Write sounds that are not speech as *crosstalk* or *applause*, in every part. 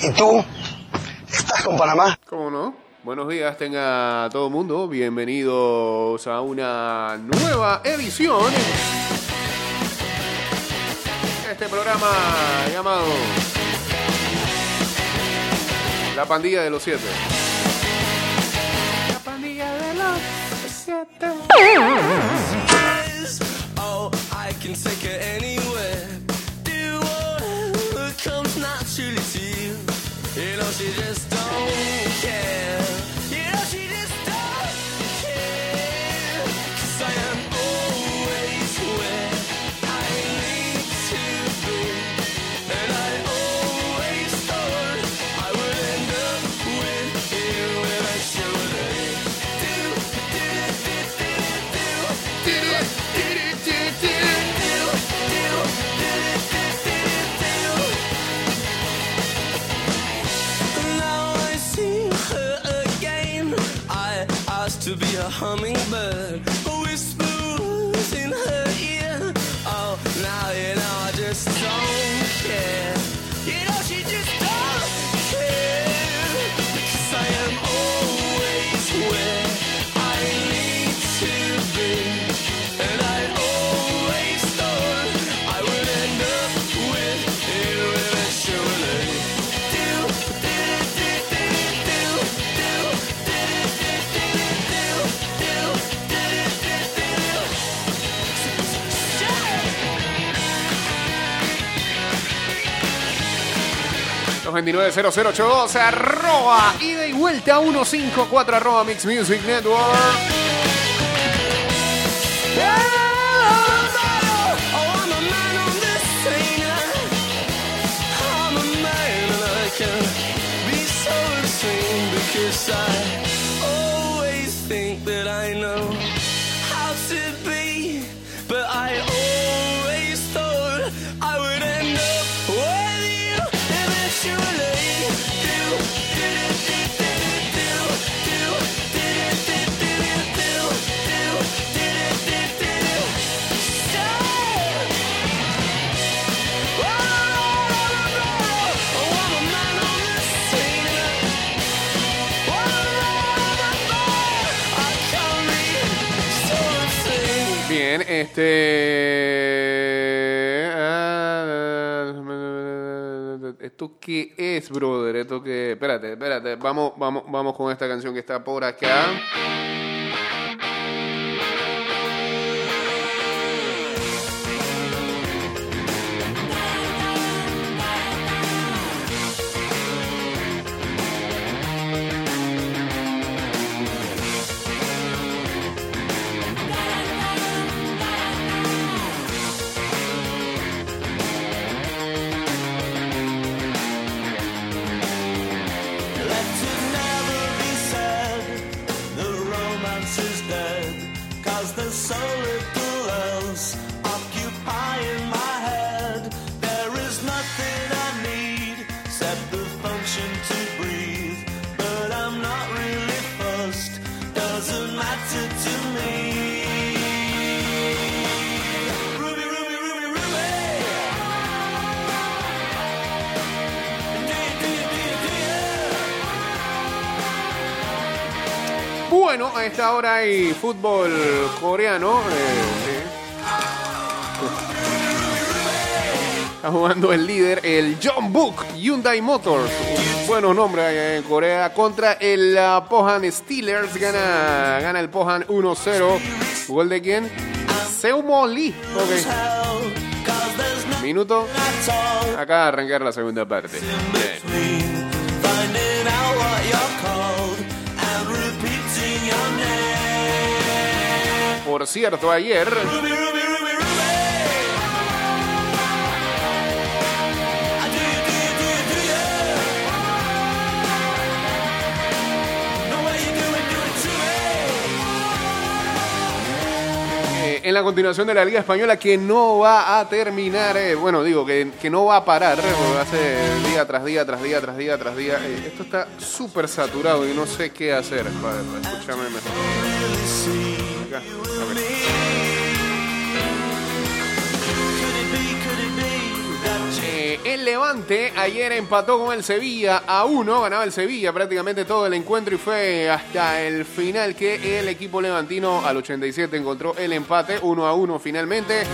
¿Y tú? ¿Estás con Panamá? ¿Cómo no? Buenos días, tenga todo el mundo. Bienvenidos a una nueva edición. de Este programa llamado La Pandilla de los Siete. La Pandilla de los Siete. She just don't hummingbird. 229-0082, arroba, ida y vuelta 154, arroba Mix Music Network. Bien, este. ¿Esto qué es, brother? ¿Esto qué? Espérate, espérate. Vamos, vamos, vamos con esta canción que está por acá. Bueno, a esta hora hay fútbol coreano. eh. Está jugando el líder, el John Book Hyundai Motors. Buenos nombres en Corea. Contra el ah, Pohan Steelers. Gana, gana el Pohan 1-0. ¿Gol de quién? Seumo Lee. Ok. Minuto. Acá arrancar la segunda parte. Bien. To me. Eh, en la continuación de la Liga Española que no va a terminar, eh, bueno, digo que, que no va a parar, eh, porque hace día tras día, tras día, tras día, tras día. Esto está súper saturado y no sé qué hacer. Escúchame. Eh, el Levante ayer empató con el Sevilla a uno, ganaba el Sevilla prácticamente todo el encuentro y fue hasta el final que el equipo levantino al 87 encontró el empate 1 a 1 finalmente.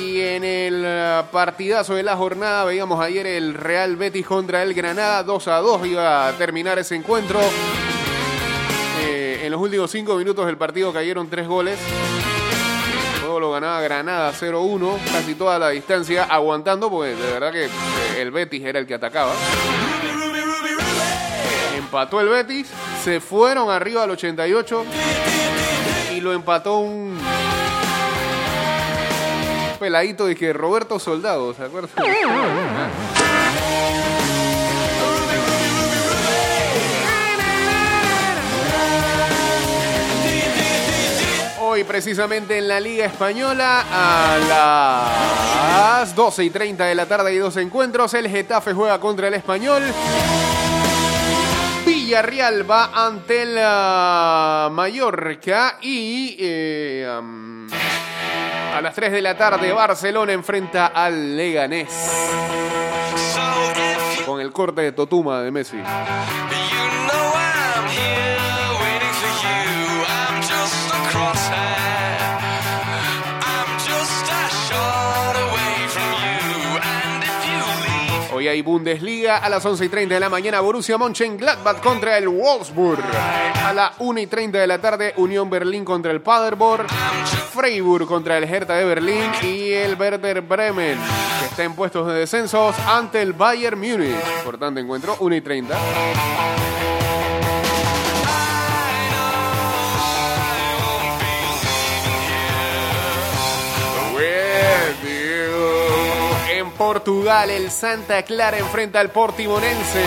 Y en el eh, partidazo de la jornada veíamos ayer el Real Betis contra el Granada 2 a 2 iba a terminar ese encuentro. En los últimos 5 minutos del partido cayeron 3 goles. Luego lo ganaba Granada 0-1, casi toda la distancia, aguantando, porque de verdad que eh, el Betis era el que atacaba. Empató el Betis, se fueron arriba al 88 y lo empató un peladito de que Roberto Soldado, ¿se acuerdan? Precisamente en la Liga Española a las 12 y 30 de la tarde hay dos encuentros. El Getafe juega contra el Español. Villarreal va ante la Mallorca y eh, a las 3 de la tarde Barcelona enfrenta al Leganés con el corte de Totuma de Messi. Hay Bundesliga a las 11 y 30 de la mañana. Borussia Mönchengladbach contra el Wolfsburg. A las 1 y 30 de la tarde, Unión Berlín contra el Paderborn. Freiburg contra el Hertha de Berlín. Y el Werder Bremen, que está en puestos de descensos, ante el Bayern Múnich. Importante encuentro, 1 y 30. Portugal, el Santa Clara enfrenta al Portimonense.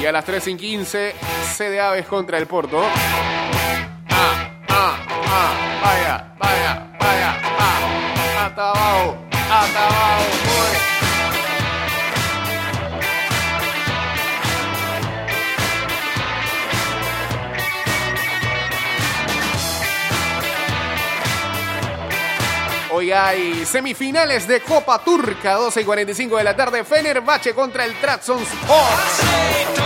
Y a las 3 y 15, de Aves contra el Porto. Ah, ah, ah, vaya, vaya, vaya, ah. Hasta abajo, hasta abajo, Hoy hay semifinales de Copa Turca, 12 y 45 de la tarde. Fenerbahce contra el Trabzonspor.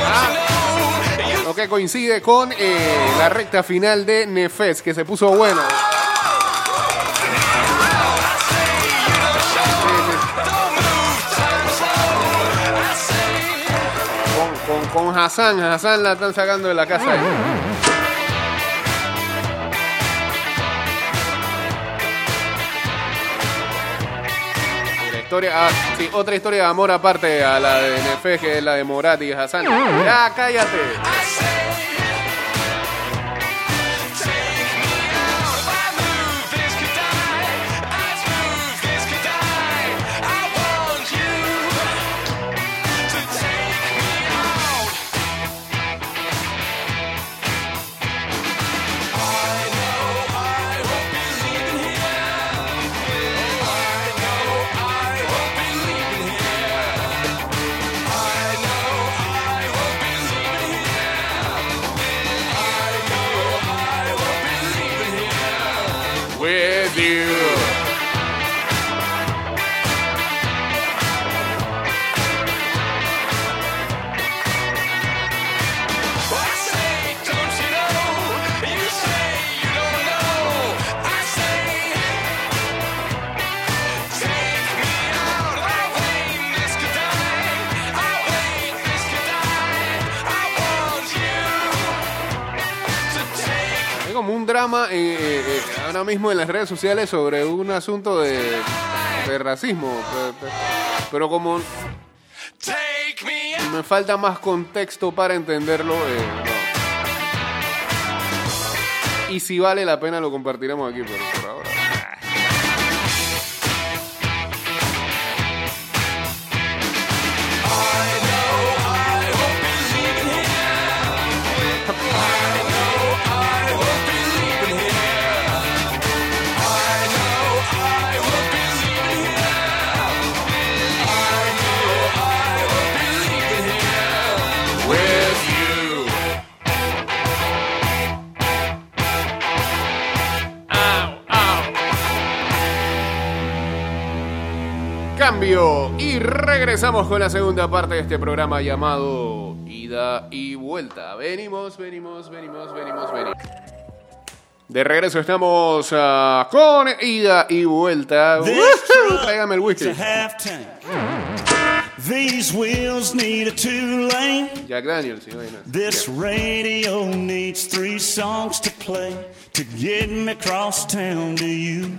Ah, lo que coincide con eh, la recta final de Nefes, que se puso bueno. Con, Hassan, Hassan la están sacando de la casa. ahí. Ah, otra historia de amor aparte a la de es la de Morat y Hassan. Ya, cállate. Eh, eh, eh, ahora mismo en las redes sociales sobre un asunto de, de racismo. pe- pe- Pero como me falta más contexto para entenderlo, no. Y si vale la pena lo compartiremos aquí, pero y regresamos con la segunda parte de este programa llamado Ida y Vuelta. Venimos, venimos, venimos, venimos, venimos. De regreso estamos ah, con Ida y Vuelta. Tráigame el whisky. These wheels need a two lane. Jack Daniels, sí, bueno. This radio needs three songs to play to get me across town to you.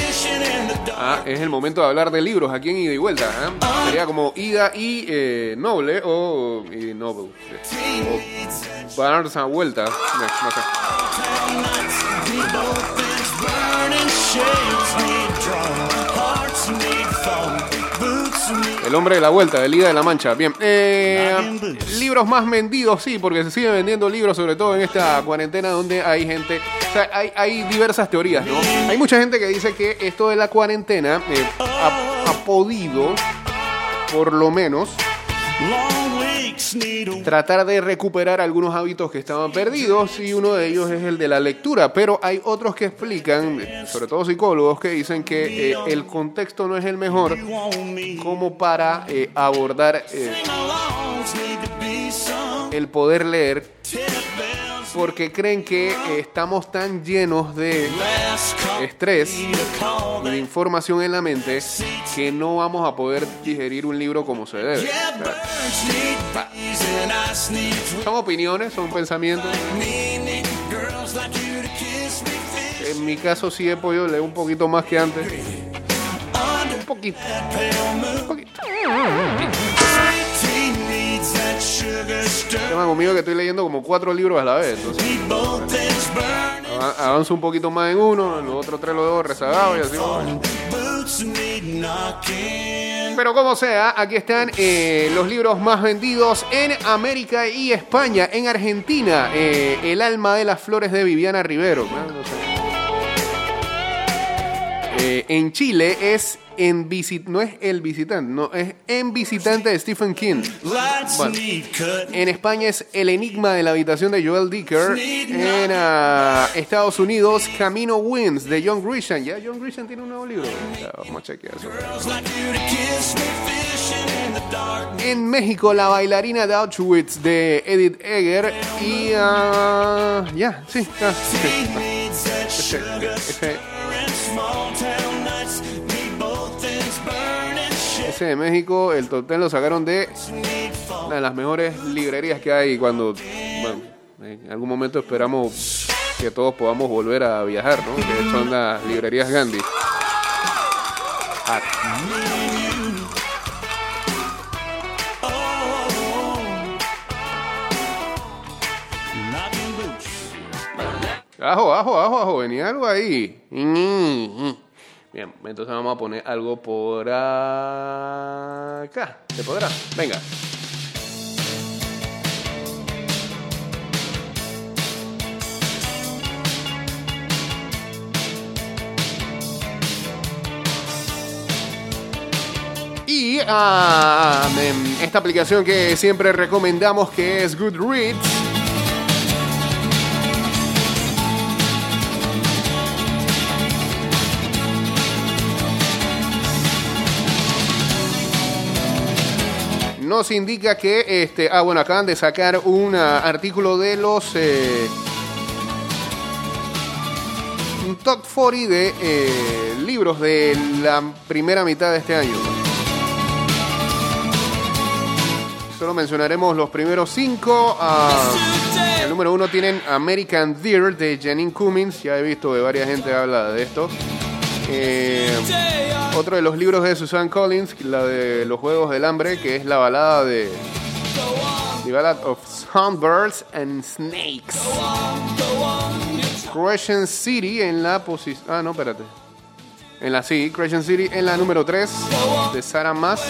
Ah, es el momento de hablar de libros aquí en Ida y Vuelta. ¿eh? Sería como Ida y eh, Noble o y Noble. O Barnes a Vuelta. No, no sé. El hombre de la vuelta, del Ida de la Mancha. Bien. eh, libros más vendidos, sí, porque se siguen vendiendo libros, sobre todo en esta cuarentena donde hay gente. O sea, hay, hay diversas teorías, ¿no? Hay mucha gente que dice que esto de la cuarentena eh, ha, ha podido, por lo menos, tratar de recuperar algunos hábitos que estaban perdidos y uno de ellos es el de la lectura, pero hay otros que explican, sobre todo psicólogos, que dicen que eh, el contexto no es el mejor como para eh, abordar eh, el poder leer porque creen que estamos tan llenos de estrés de información en la mente que no vamos a poder digerir un libro como se debe. Son opiniones, son pensamientos. En mi caso sí he podido leer un poquito más que antes. Un poquito. Un poquito. Conmigo que estoy leyendo como cuatro libros a la vez. Entonces avanzo un poquito más en uno, en los otros tres los dejo rezagados y así. Pero como sea, aquí están eh, los libros más vendidos en América y España. En Argentina, eh, El alma de las flores de Viviana Rivero. Eh, en Chile es en visit no es el visitante, no es en visitante de Stephen King. Bueno. En España es El enigma de la habitación de Joel Dicker. En ah, Estados Unidos, Camino Wins de John Grisham. Ya John Grisham tiene un nuevo libro. Ya, vamos a chequear eso. En México, La bailarina de Auschwitz de Edith Egger. Y ah, ya, sí, ah, sí. De México, el top 10 lo sacaron de una de las mejores librerías que hay cuando, en algún momento esperamos que todos podamos volver a viajar, ¿no? Que son las librerías Gandhi. Ajo, ajo, ajo, ajo, venía algo ahí. Bien, entonces vamos a poner algo por acá. ¿Se podrá? Venga. Y ah, em, esta aplicación que siempre recomendamos que es Goodreads. Nos indica que, este, ah, bueno, acaban de sacar un ah, artículo de los eh, top 40 de eh, libros de la primera mitad de este año. Solo mencionaremos los primeros cinco. ah, el número uno tienen American Deer de Janine Cummins. Ya he visto que varias gente habla de esto. Eh, otro de los libros de Susan Collins, la de los Juegos del Hambre, que es la balada de The Ballad of Songbirds and Snakes. Crescent City en la posición. Ah, no, espérate. En la sí, Crescent City en la número 3 de Sarah Maas.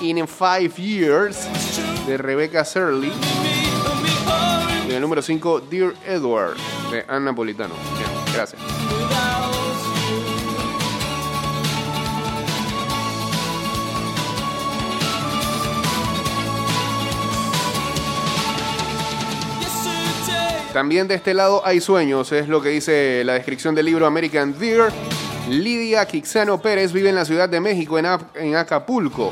In Five Years de Rebecca Surley. el número 5, Dear Edward, de Ann Napolitano. Bien, gracias. También de este lado hay sueños, es lo que dice la descripción del libro American Dear. Lidia Quixano Pérez vive en la Ciudad de México, en, en Acapulco.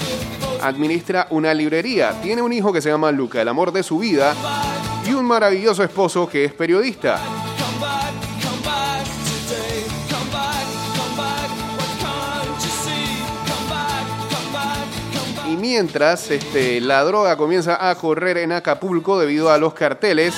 Administra una librería. Tiene un hijo que se llama Luca, el amor de su vida, y un maravilloso esposo que es periodista. Y mientras este, la droga comienza a correr en Acapulco debido a los carteles,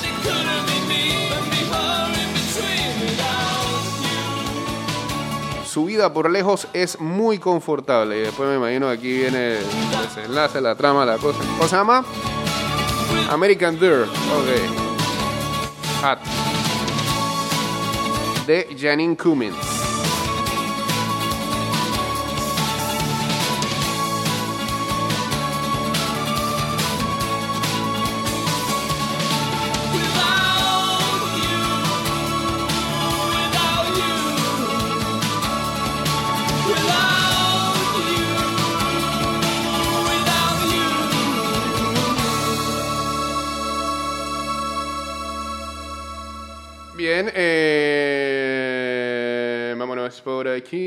without su vida por lejos es muy confortable. Y después me imagino que aquí viene el desenlace, la trama, la cosa. ¿Cómo se llama? American Dirt. Ok. De Janine Cummins. Bien, eh, vámonos por aquí.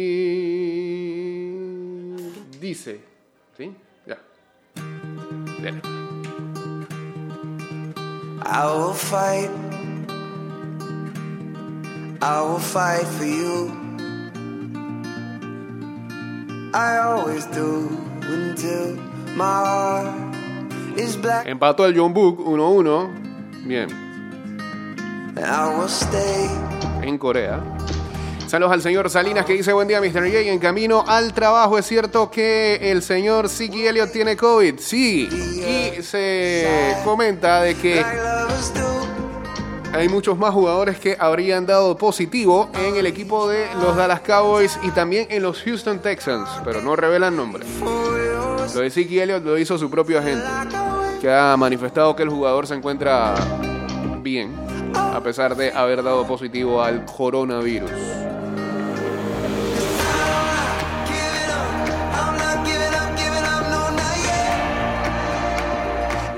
Dice, ¿sí? Ya. Bien. I will fight. I will fight for you. I always do until my heart is black. Empató el John Book 1-1. Bien. En Corea. Saludos al señor Salinas que dice buen día Mr. J. En camino al trabajo es cierto que el señor Siki Elliott tiene COVID. Sí. Y se comenta de que hay muchos más jugadores que habrían dado positivo en el equipo de los Dallas Cowboys y también en los Houston Texans, pero no revelan nombres. Lo de Siki Elliott lo hizo su propio agente, que ha manifestado que el jugador se encuentra bien, a pesar de haber dado positivo al coronavirus.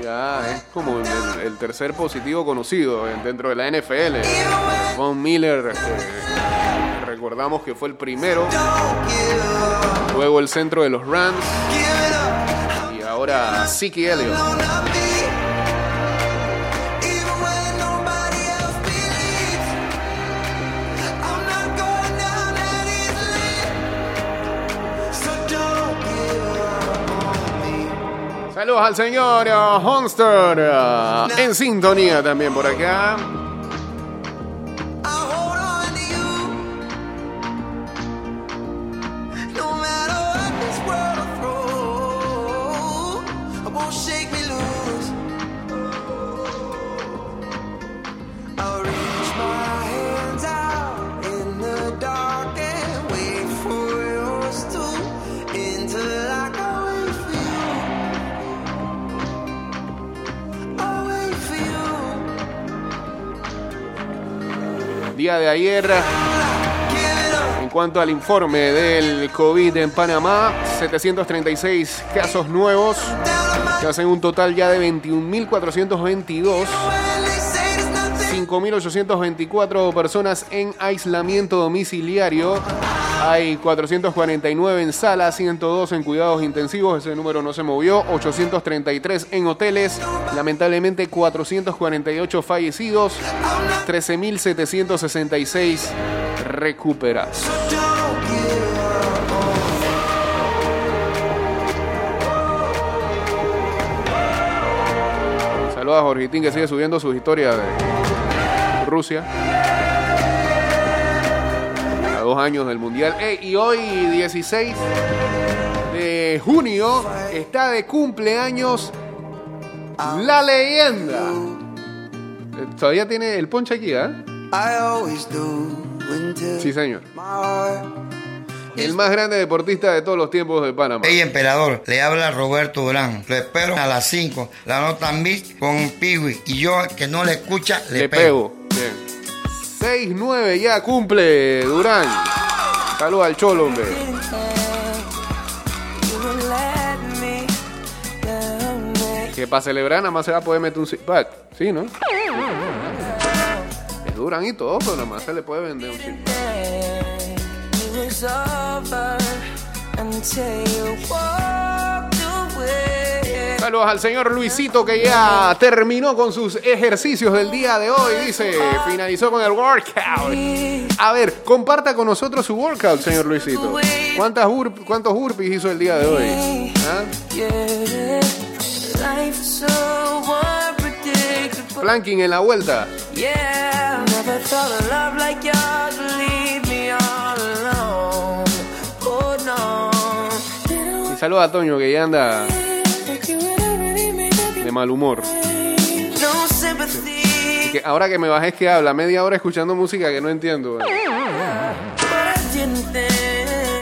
Ya es como el, tercer positivo conocido en- dentro de la NFL. Von Miller, eh, recordamos que fue el primero, luego el centro de los Rams y ahora Siki Elliott. Saludos al señor uh, Honster uh, en sintonía también por acá. Día de ayer, en cuanto al informe del COVID en Panamá, 736 casos nuevos, que hacen un total ya de 21.422. 5.824 personas en aislamiento domiciliario. Hay 449 en sala, 102 en cuidados intensivos, ese número no se movió, 833 en hoteles, lamentablemente 448 fallecidos, 13.766 recuperados. Saludos a Jorgitín que sigue subiendo sus historias de Rusia. Dos años del Mundial. Ey, y hoy, 16 de junio, está de cumpleaños la leyenda. Eh, Todavía tiene el ponche aquí, ¿eh? I always do until Sí, señor. El más grande deportista de todos los tiempos de Panamá. Hey, emperador, le habla Roberto Durán. Lo espero a las 5. La nota mix con Piwi. Y yo, al que no le escucha, le, Le pego. pego. Bien. 6-9 ya cumple Durán. Saludos al Cholo, hombre. Que para celebrar nada más se va a poder meter un six. Sí, ¿no? Es Durán y todo, pero nada más se le puede vender un six. Saludos al señor Luisito que ya terminó con sus ejercicios del día de hoy. Dice, finalizó con el workout. A ver, comparta con nosotros su workout, señor Luisito. ¿Cuántas ¿Cuántos burpees hizo el día de hoy? ¿Ah? Planking en la vuelta. Y saludos a Toño que ya anda de mal humor. No sympathy, Que ahora que me bajé que habla media hora escuchando música que no entiendo. think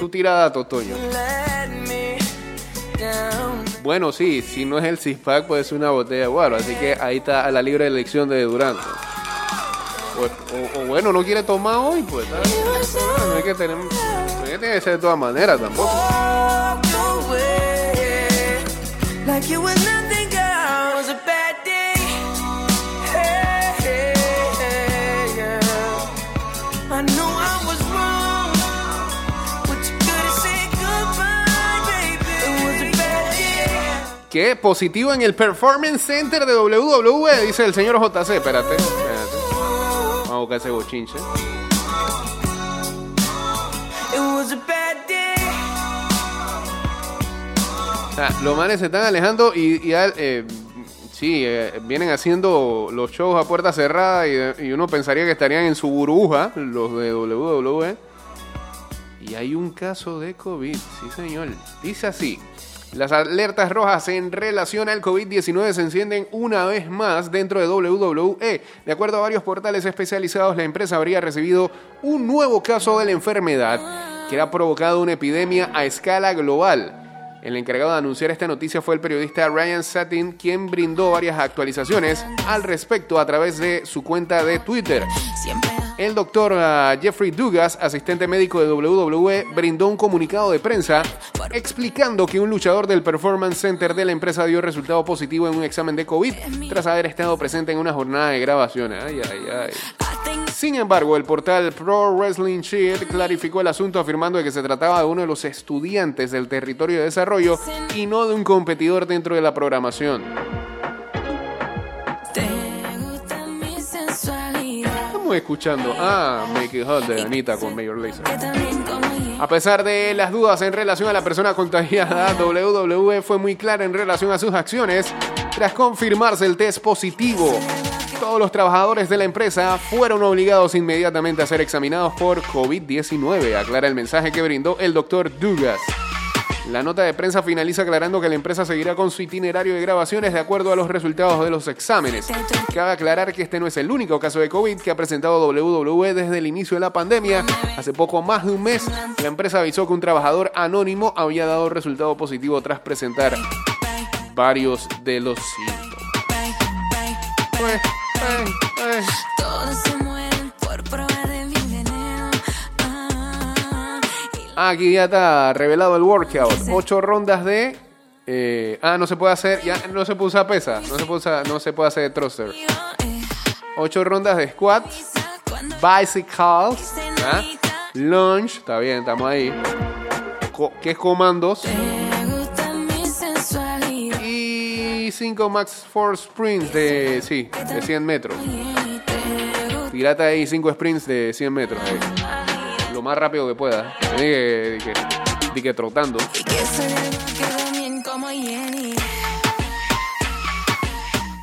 Tu tirada, Toño. let me down. Bueno, sí, si no es el six pack puede ser una botella de guaro, así que ahí está a la libre elección de Durán. O, o- o bueno, no quiere tomar hoy, pues. No hay que tener, no hay que tener que ser de todas maneras tampoco. ¿Qué? Positivo en el Performance Center de WWE, dice el señor JC. Espérate, espérate. Vamos a buscar ese bochinche. It was a bad day. O sea, los manes se están alejando y, y eh, sí, eh, vienen haciendo los shows a puerta cerrada y, y uno pensaría que estarían en su burbuja, los de WWE. Y hay un caso de COVID, sí señor. Dice así. Las alertas rojas en relación al COVID-19 se encienden una vez más dentro de WWE. De acuerdo a varios portales especializados, la empresa habría recibido un nuevo caso de la enfermedad que ha provocado una epidemia a escala global. El encargado de anunciar esta noticia fue el periodista Ryan Satin, quien brindó varias actualizaciones al respecto a través de su cuenta de Twitter. El doctor ah, Jeffrey Dugas, asistente médico de WWE, brindó un comunicado de prensa explicando que un luchador del Performance Center de la empresa dio resultado positivo en un examen de COVID tras haber estado presente en una jornada de grabaciones. Ay, ay, ay. Sin embargo, el portal Pro Wrestling Sheet clarificó el asunto afirmando que se trataba de uno de los estudiantes del territorio de desarrollo y no de un competidor dentro de la programación. Estamos escuchando ah, Make It Hot de Anita con Mayor Lazer. A pesar de las dudas en relación a la persona contagiada, *laughs* WWE fue muy clara en relación a sus acciones tras confirmarse el test positivo. Todos los trabajadores de la empresa fueron obligados inmediatamente a ser examinados por COVID-19, aclara el mensaje que brindó el doctor Dugas. La nota de prensa finaliza aclarando que la empresa seguirá con su itinerario de grabaciones de acuerdo a los resultados de los exámenes. Cabe aclarar que este no es el único caso de COVID que ha presentado WWE desde el inicio de la pandemia. Hace poco más de un mes, la empresa avisó que un trabajador anónimo había dado resultado positivo tras presentar varios de los síntomas. Pues, Todos se mueren por probar de mi veneno. Ah, la Aquí ya está revelado el workout. Ocho rondas de. eh, ah, no se puede hacer. Ya no se puede usar pesa. No se puede, usar- no se puede hacer thruster. Ocho rondas de squat. cuando Bicycles. ¿ah? Lunge. Está bien, estamos ahí. Co- ¿Qué es comandos? 5 max force sprints de. Sí, de 100 metros. Tirate ahí 5 sprints de 100 metros. ahí. Lo más rápido que pueda. Di que, di que, di que trotando.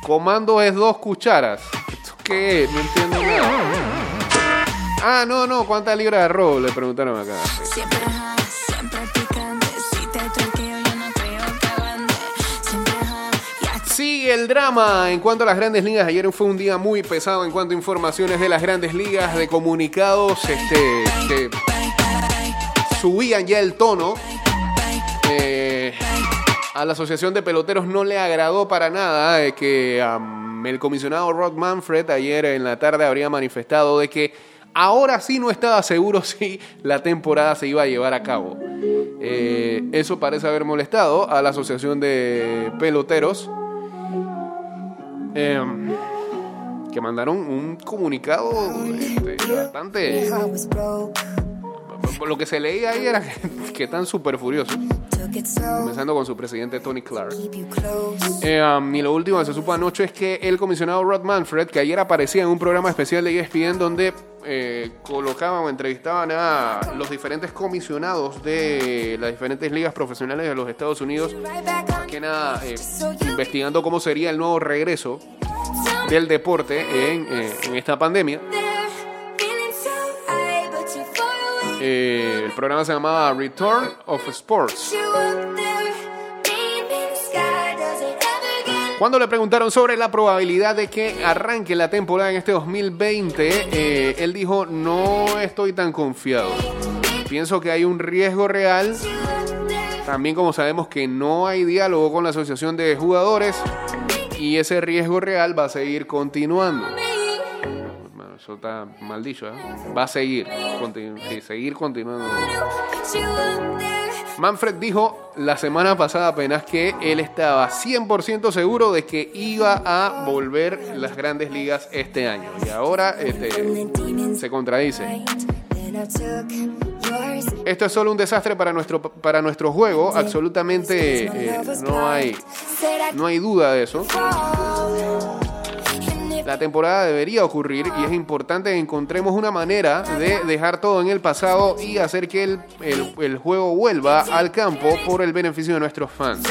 Comando es dos cucharas. ¿Esto qué es? No entiendo nada. Ah, no, no. ¿Cuántas libras de arroz? Le preguntaron acá. Siempre, el drama en cuanto a las grandes ligas. Ayer fue un día muy pesado en cuanto a informaciones de las grandes ligas, de comunicados. Este, subían ya el tono. Eh, a la Asociación de Peloteros no le agradó para nada eh, que el comisionado Rod Manfred ayer en la tarde habría manifestado de que ahora sí no estaba seguro *laughs* si la temporada se iba a llevar a cabo. Eh, eso parece haber molestado a la Asociación de Peloteros. Em, que mandaron un comunicado este, bastante... Por lo que se leía ahí era que, *laughs* que están súper furiosos, comenzando con su presidente Tony Clark. Eh, um, y lo último que se supo anoche es que el comisionado Rod Manfred, que ayer aparecía en un programa especial de ESPN donde eh, colocaban o entrevistaban a los diferentes comisionados de las diferentes ligas profesionales de los Estados Unidos, más que nada eh, investigando cómo sería el nuevo regreso del deporte en, eh, en esta pandemia. Eh, el programa se llamaba Return of Sports. Cuando le preguntaron sobre la probabilidad de que arranque la temporada en este 2020, eh, él dijo, no estoy tan confiado. Pienso que hay un riesgo real. También como sabemos que no hay diálogo con la Asociación de Jugadores y ese riesgo real va a seguir continuando. Eso está mal dicho, ¿eh? Va a seguir, seguir continuando. Manfred dijo la semana pasada apenas que él estaba 100% seguro de que iba a volver las grandes ligas este año. Y ahora este, se contradice. Esto es solo un desastre para nuestro, para nuestro juego. Absolutamente eh, no, hay, no hay duda de eso. La temporada debería ocurrir y es importante que encontremos una manera de dejar todo en el pasado y hacer que el, el- juego vuelva al campo por el beneficio de nuestros fans.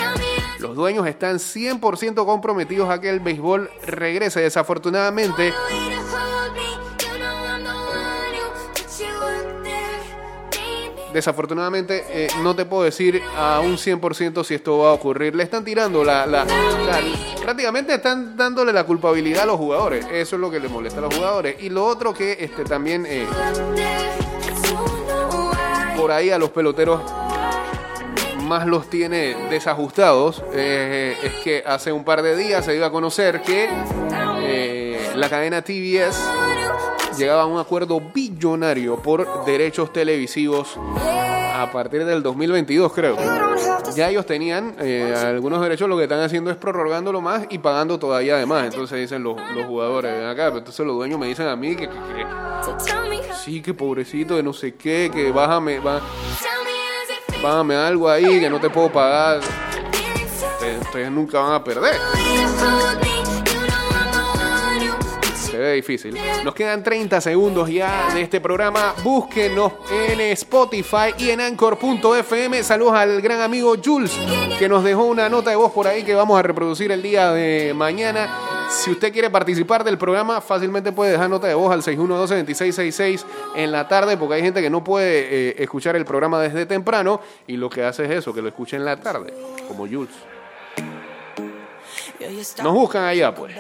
Los dueños están 100% comprometidos a que el béisbol regrese. Desafortunadamente, desafortunadamente eh, no te puedo decir a un 100% si esto va a ocurrir. Le están tirando la, la- prácticamente están dándole la culpabilidad a los jugadores. Eso es lo que le molesta a los jugadores. Y lo otro que este también eh, por ahí a los peloteros más los tiene desajustados eh, es que hace un par de días se dio a conocer que la cadena TBS llegaba a un acuerdo billonario por derechos televisivos a partir del 2022 creo. Ya ellos tenían eh, algunos derechos, lo que están haciendo es prorrogándolo más y pagando todavía además. Entonces dicen los, los jugadores, ven acá, pero entonces los dueños me dicen a mí que, que- que sí, que pobrecito, de no sé qué, que bájame, bá- bájame algo ahí, que no te puedo pagar. Ustedes nunca van a perder. Ve difícil. Nos quedan 30 segundos ya de este programa. Búsquenos en Spotify y en Anchor.fm. Saludos al gran amigo Jules, que nos dejó una nota de voz por ahí que vamos a reproducir el día de mañana. Si usted quiere participar del programa, fácilmente puede dejar nota de voz al 612-2666 en la tarde, porque hay gente que no puede eh, escuchar el programa desde temprano y lo que hace es eso, que lo escuche en la tarde, como Jules. Nos buscan allá, pues.